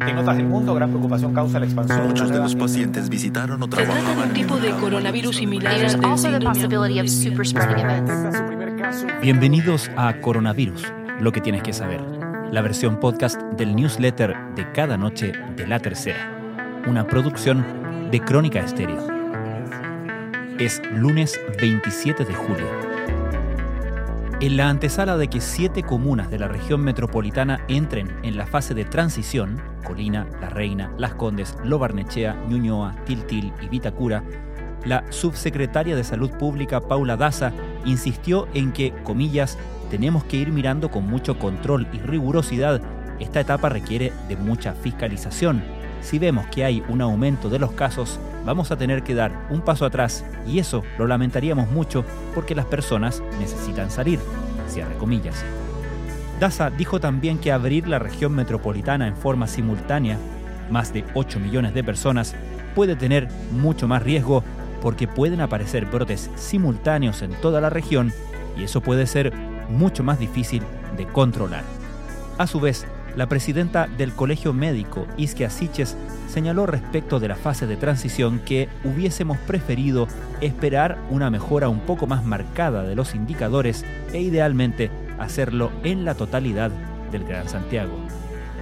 En otras del mundo, gran preocupación causa la expansión. Muchos de los pacientes visitaron o Se trata de un tipo de coronavirus similar events. Bienvenidos a Coronavirus, lo que tienes que saber, la versión podcast del newsletter de cada noche de la tercera, una producción de Crónica Estéreo. Es lunes 27 de julio. En la antesala de que siete comunas de la región metropolitana entren en la fase de transición, Colina, La Reina, Las Condes, Lobarnechea, Ñuñoa, Tiltil y Vitacura, la subsecretaria de Salud Pública Paula Daza insistió en que, comillas, tenemos que ir mirando con mucho control y rigurosidad. Esta etapa requiere de mucha fiscalización. Si vemos que hay un aumento de los casos, vamos a tener que dar un paso atrás y eso lo lamentaríamos mucho porque las personas necesitan salir. Cierre comillas. Daza dijo también que abrir la región metropolitana en forma simultánea, más de 8 millones de personas, puede tener mucho más riesgo porque pueden aparecer brotes simultáneos en toda la región y eso puede ser mucho más difícil de controlar. A su vez, la presidenta del Colegio Médico, Isquia Siches, señaló respecto de la fase de transición que hubiésemos preferido esperar una mejora un poco más marcada de los indicadores e idealmente hacerlo en la totalidad del Gran Santiago.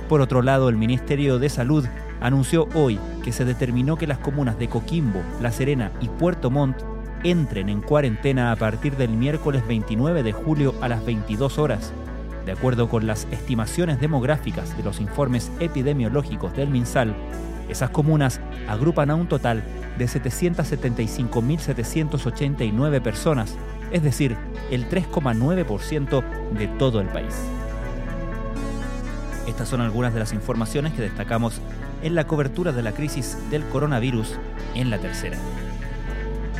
Por otro lado, el Ministerio de Salud anunció hoy que se determinó que las comunas de Coquimbo, La Serena y Puerto Montt entren en cuarentena a partir del miércoles 29 de julio a las 22 horas. De acuerdo con las estimaciones demográficas de los informes epidemiológicos del MinSal, esas comunas agrupan a un total de 775.789 personas, es decir, el 3,9% de todo el país. Estas son algunas de las informaciones que destacamos en la cobertura de la crisis del coronavirus en la tercera.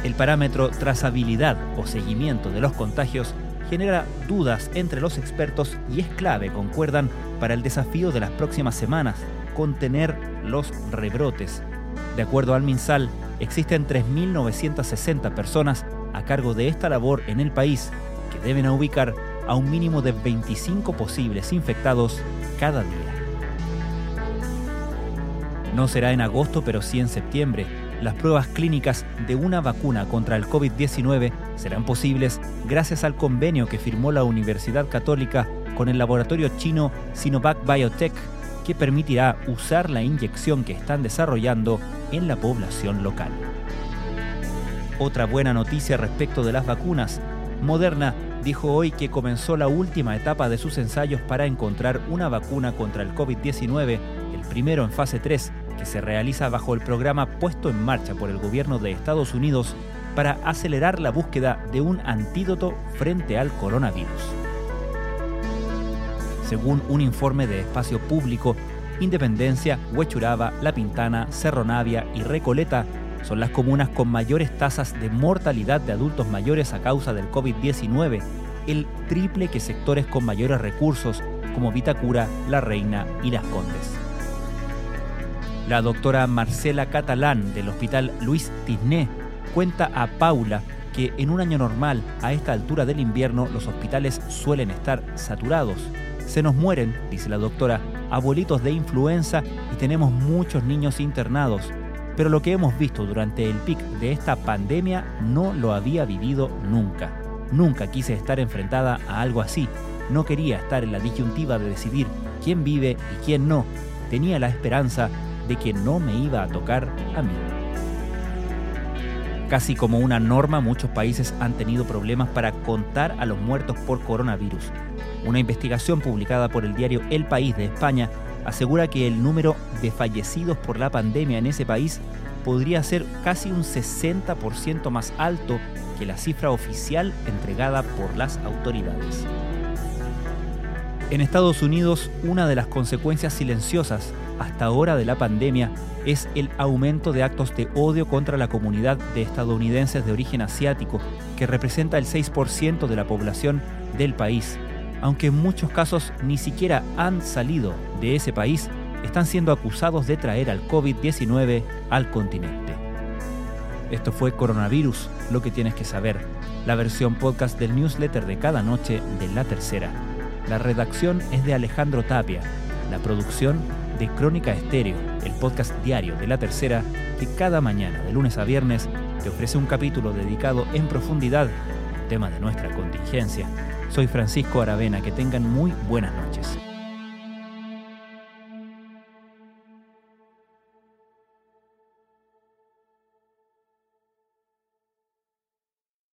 El parámetro trazabilidad o seguimiento de los contagios genera dudas entre los expertos y es clave, concuerdan, para el desafío de las próximas semanas, contener los rebrotes. De acuerdo al MinSal, existen 3.960 personas a cargo de esta labor en el país que deben ubicar a un mínimo de 25 posibles infectados cada día. No será en agosto, pero sí en septiembre. Las pruebas clínicas de una vacuna contra el COVID-19 serán posibles gracias al convenio que firmó la Universidad Católica con el laboratorio chino Sinovac Biotech, que permitirá usar la inyección que están desarrollando en la población local. Otra buena noticia respecto de las vacunas. Moderna dijo hoy que comenzó la última etapa de sus ensayos para encontrar una vacuna contra el COVID-19, el primero en fase 3, que se realiza bajo el programa puesto en marcha por el gobierno de Estados Unidos para acelerar la búsqueda de un antídoto frente al coronavirus. Según un informe de espacio público, Independencia, Huechuraba, La Pintana, Cerro Navia y Recoleta son las comunas con mayores tasas de mortalidad de adultos mayores a causa del COVID-19, el triple que sectores con mayores recursos como Vitacura, La Reina y Las Condes. La doctora Marcela Catalán del Hospital Luis Tisné cuenta a Paula que en un año normal, a esta altura del invierno, los hospitales suelen estar saturados. Se nos mueren, dice la doctora, abuelitos de influenza y tenemos muchos niños internados. Pero lo que hemos visto durante el pic de esta pandemia no lo había vivido nunca. Nunca quise estar enfrentada a algo así. No quería estar en la disyuntiva de decidir quién vive y quién no. Tenía la esperanza de que no me iba a tocar a mí. Casi como una norma, muchos países han tenido problemas para contar a los muertos por coronavirus. Una investigación publicada por el diario El País de España asegura que el número de fallecidos por la pandemia en ese país podría ser casi un 60% más alto que la cifra oficial entregada por las autoridades. En Estados Unidos, una de las consecuencias silenciosas hasta ahora de la pandemia es el aumento de actos de odio contra la comunidad de estadounidenses de origen asiático, que representa el 6% de la población del país. Aunque en muchos casos ni siquiera han salido de ese país, están siendo acusados de traer al COVID-19 al continente. Esto fue Coronavirus, lo que tienes que saber, la versión podcast del newsletter de cada noche de La Tercera. La redacción es de Alejandro Tapia, la producción de Crónica Estéreo, el podcast diario de la tercera que cada mañana, de lunes a viernes, te ofrece un capítulo dedicado en profundidad al tema de nuestra contingencia. Soy Francisco Aravena, que tengan muy buenas noches.